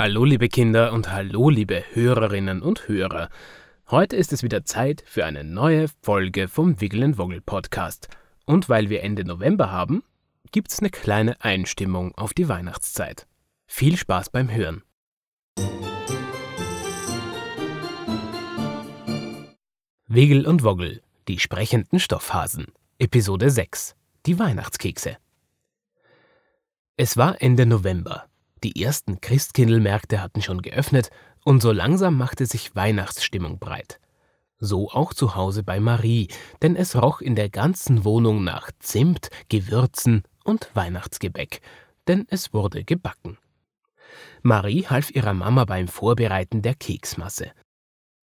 Hallo liebe Kinder und hallo liebe Hörerinnen und Hörer. Heute ist es wieder Zeit für eine neue Folge vom Wiggle Woggle Podcast. Und weil wir Ende November haben, gibt's eine kleine Einstimmung auf die Weihnachtszeit. Viel Spaß beim Hören. Wiggle und Woggle, die sprechenden Stoffhasen. Episode 6. Die Weihnachtskekse. Es war Ende November. Die ersten Christkindlmärkte hatten schon geöffnet und so langsam machte sich Weihnachtsstimmung breit. So auch zu Hause bei Marie, denn es roch in der ganzen Wohnung nach Zimt, Gewürzen und Weihnachtsgebäck, denn es wurde gebacken. Marie half ihrer Mama beim Vorbereiten der Keksmasse.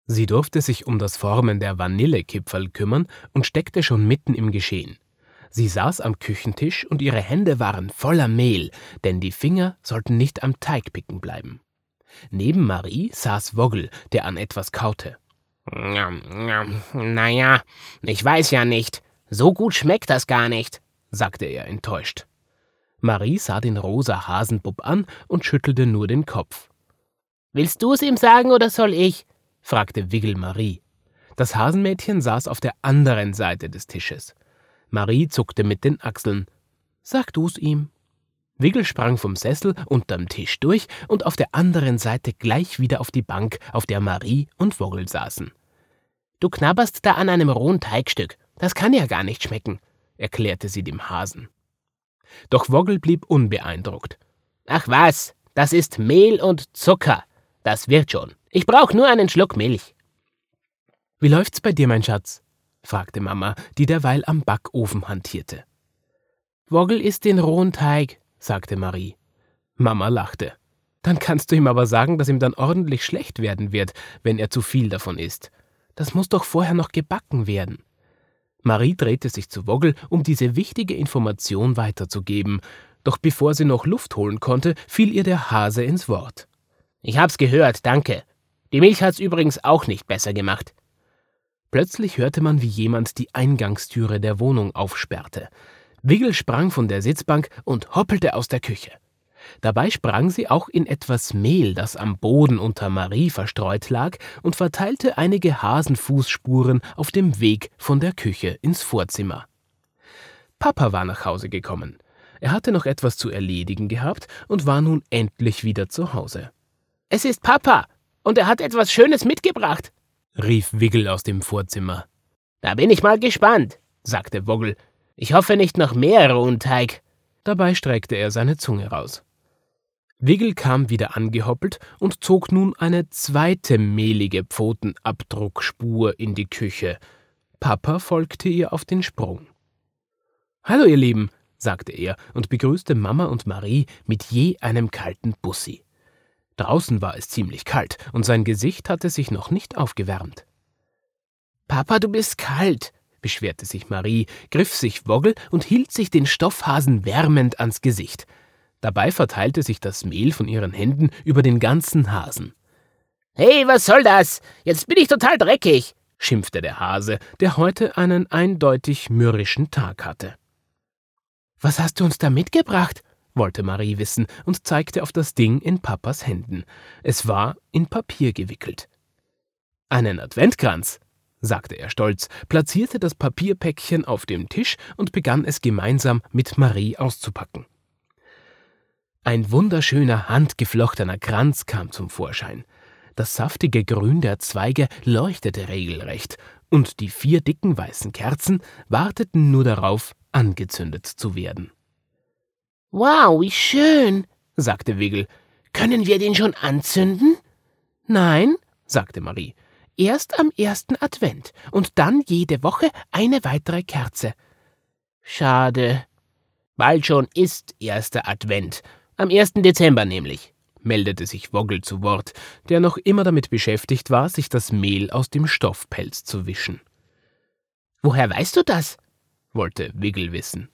Sie durfte sich um das Formen der Vanillekipferl kümmern und steckte schon mitten im Geschehen. Sie saß am Küchentisch und ihre Hände waren voller Mehl, denn die Finger sollten nicht am Teig picken bleiben. Neben Marie saß Woggle, der an etwas kaute. Naja, ich weiß ja nicht. So gut schmeckt das gar nicht, sagte er enttäuscht. Marie sah den rosa Hasenbub an und schüttelte nur den Kopf. Willst du's ihm sagen oder soll ich? fragte Wiggle Marie. Das Hasenmädchen saß auf der anderen Seite des Tisches. Marie zuckte mit den Achseln. Sag du's ihm. Wiggle sprang vom Sessel unterm Tisch durch und auf der anderen Seite gleich wieder auf die Bank, auf der Marie und Woggle saßen. Du knabberst da an einem rohen Teigstück. Das kann ja gar nicht schmecken, erklärte sie dem Hasen. Doch Woggle blieb unbeeindruckt. Ach was, das ist Mehl und Zucker. Das wird schon. Ich brauch nur einen Schluck Milch. Wie läuft's bei dir, mein Schatz? Fragte Mama, die derweil am Backofen hantierte. Woggle isst den rohen Teig, sagte Marie. Mama lachte. Dann kannst du ihm aber sagen, dass ihm dann ordentlich schlecht werden wird, wenn er zu viel davon isst. Das muss doch vorher noch gebacken werden. Marie drehte sich zu Woggle, um diese wichtige Information weiterzugeben, doch bevor sie noch Luft holen konnte, fiel ihr der Hase ins Wort. Ich hab's gehört, danke. Die Milch hat's übrigens auch nicht besser gemacht. Plötzlich hörte man, wie jemand die Eingangstüre der Wohnung aufsperrte. Wiggle sprang von der Sitzbank und hoppelte aus der Küche. Dabei sprang sie auch in etwas Mehl, das am Boden unter Marie verstreut lag, und verteilte einige Hasenfußspuren auf dem Weg von der Küche ins Vorzimmer. Papa war nach Hause gekommen. Er hatte noch etwas zu erledigen gehabt und war nun endlich wieder zu Hause. Es ist Papa, und er hat etwas Schönes mitgebracht, rief Wiggle aus dem Vorzimmer. Da bin ich mal gespannt, sagte Woggle. Ich hoffe nicht noch mehr rohen Teig. Dabei streckte er seine Zunge raus. Wiggle kam wieder angehoppelt und zog nun eine zweite mehlige Pfotenabdruckspur in die Küche. Papa folgte ihr auf den Sprung. Hallo, ihr Lieben, sagte er und begrüßte Mama und Marie mit je einem kalten Bussi. Draußen war es ziemlich kalt und sein Gesicht hatte sich noch nicht aufgewärmt. Papa, du bist kalt, beschwerte sich Marie, griff sich Woggle und hielt sich den Stoffhasen wärmend ans Gesicht. Dabei verteilte sich das Mehl von ihren Händen über den ganzen Hasen. Hey, was soll das? Jetzt bin ich total dreckig, schimpfte der Hase, der heute einen eindeutig mürrischen Tag hatte. Was hast du uns da mitgebracht? Wollte Marie wissen und zeigte auf das Ding in Papas Händen. Es war in Papier gewickelt. Einen Adventkranz, sagte er stolz, platzierte das Papierpäckchen auf dem Tisch und begann es gemeinsam mit Marie auszupacken. Ein wunderschöner handgeflochtener Kranz kam zum Vorschein. Das saftige Grün der Zweige leuchtete regelrecht, und die vier dicken weißen Kerzen warteten nur darauf, angezündet zu werden. Wow, wie schön, sagte Wiggle. Können wir den schon anzünden? Nein, sagte Marie. Erst am ersten Advent und dann jede Woche eine weitere Kerze. Schade. Bald schon ist erster Advent. Am ersten Dezember nämlich, meldete sich Woggle zu Wort, der noch immer damit beschäftigt war, sich das Mehl aus dem Stoffpelz zu wischen. Woher weißt du das? wollte Wiggle wissen.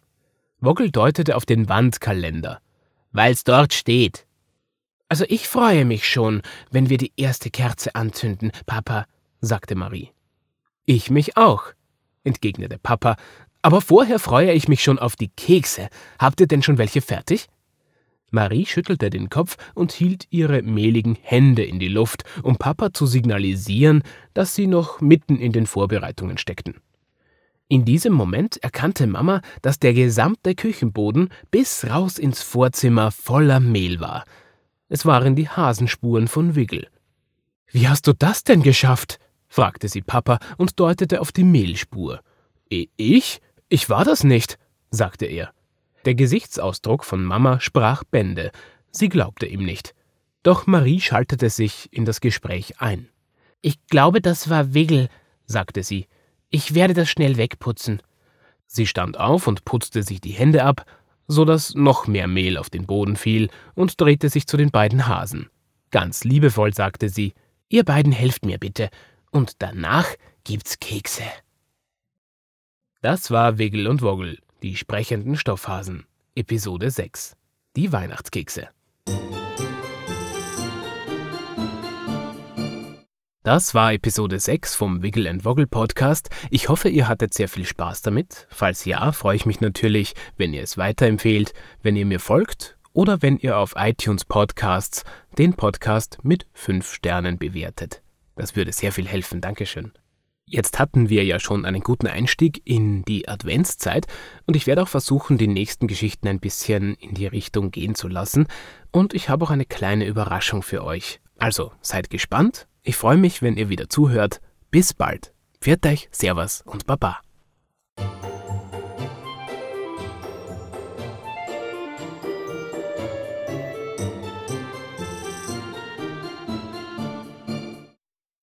Woggle deutete auf den Wandkalender. Weil's dort steht. Also ich freue mich schon, wenn wir die erste Kerze anzünden, Papa, sagte Marie. Ich mich auch, entgegnete Papa, aber vorher freue ich mich schon auf die Kekse. Habt ihr denn schon welche fertig? Marie schüttelte den Kopf und hielt ihre mehligen Hände in die Luft, um Papa zu signalisieren, dass sie noch mitten in den Vorbereitungen steckten. In diesem Moment erkannte Mama, dass der gesamte Küchenboden bis raus ins Vorzimmer voller Mehl war. Es waren die Hasenspuren von Wiggle. Wie hast du das denn geschafft? fragte sie Papa und deutete auf die Mehlspur. Ich? Ich war das nicht, sagte er. Der Gesichtsausdruck von Mama sprach Bände. Sie glaubte ihm nicht. Doch Marie schaltete sich in das Gespräch ein. Ich glaube, das war Wiggle, sagte sie. Ich werde das schnell wegputzen. Sie stand auf und putzte sich die Hände ab, so dass noch mehr Mehl auf den Boden fiel, und drehte sich zu den beiden Hasen. Ganz liebevoll sagte sie: Ihr beiden helft mir bitte, und danach gibt's Kekse. Das war Wiggle und Woggle, die sprechenden Stoffhasen, Episode 6. Die Weihnachtskekse. Das war Episode 6 vom Wiggle and Woggle Podcast. Ich hoffe, ihr hattet sehr viel Spaß damit. Falls ja, freue ich mich natürlich, wenn ihr es weiterempfehlt, wenn ihr mir folgt oder wenn ihr auf iTunes Podcasts den Podcast mit 5 Sternen bewertet. Das würde sehr viel helfen. Dankeschön. Jetzt hatten wir ja schon einen guten Einstieg in die Adventszeit und ich werde auch versuchen, die nächsten Geschichten ein bisschen in die Richtung gehen zu lassen und ich habe auch eine kleine Überraschung für euch. Also seid gespannt, ich freue mich, wenn ihr wieder zuhört. Bis bald. Pfiat euch, Servus und Baba.